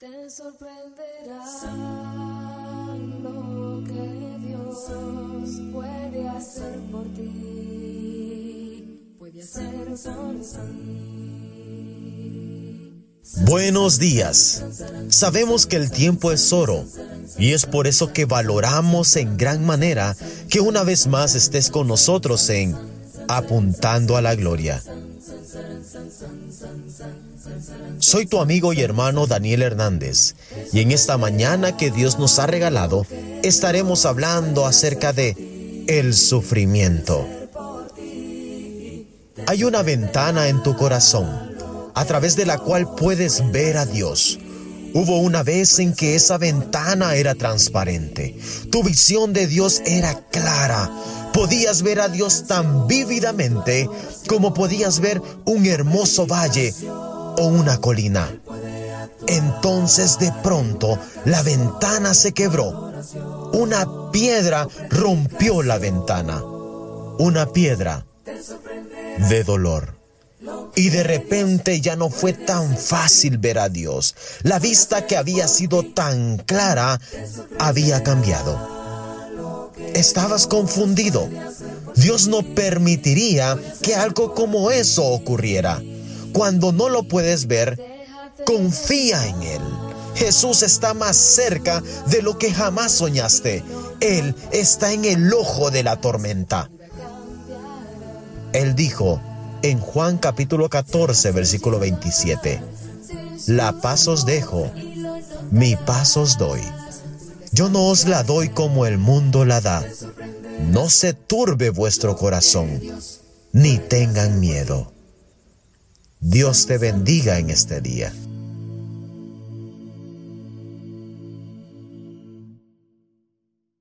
Te sorprenderá lo que Dios puede hacer por ti. Puede hacer Buenos días. Sabemos que el tiempo es oro y es por eso que valoramos en gran manera que una vez más estés con nosotros en Apuntando a la Gloria. Soy tu amigo y hermano Daniel Hernández y en esta mañana que Dios nos ha regalado estaremos hablando acerca de el sufrimiento. Hay una ventana en tu corazón a través de la cual puedes ver a Dios. Hubo una vez en que esa ventana era transparente. Tu visión de Dios era clara. Podías ver a Dios tan vívidamente como podías ver un hermoso valle o una colina. Entonces de pronto la ventana se quebró. Una piedra rompió la ventana. Una piedra de dolor. Y de repente ya no fue tan fácil ver a Dios. La vista que había sido tan clara había cambiado. Estabas confundido. Dios no permitiría que algo como eso ocurriera. Cuando no lo puedes ver, confía en Él. Jesús está más cerca de lo que jamás soñaste. Él está en el ojo de la tormenta. Él dijo en Juan capítulo 14, versículo 27, La paz os dejo, mi paz os doy. Yo no os la doy como el mundo la da. No se turbe vuestro corazón, ni tengan miedo. Dios te bendiga en este día.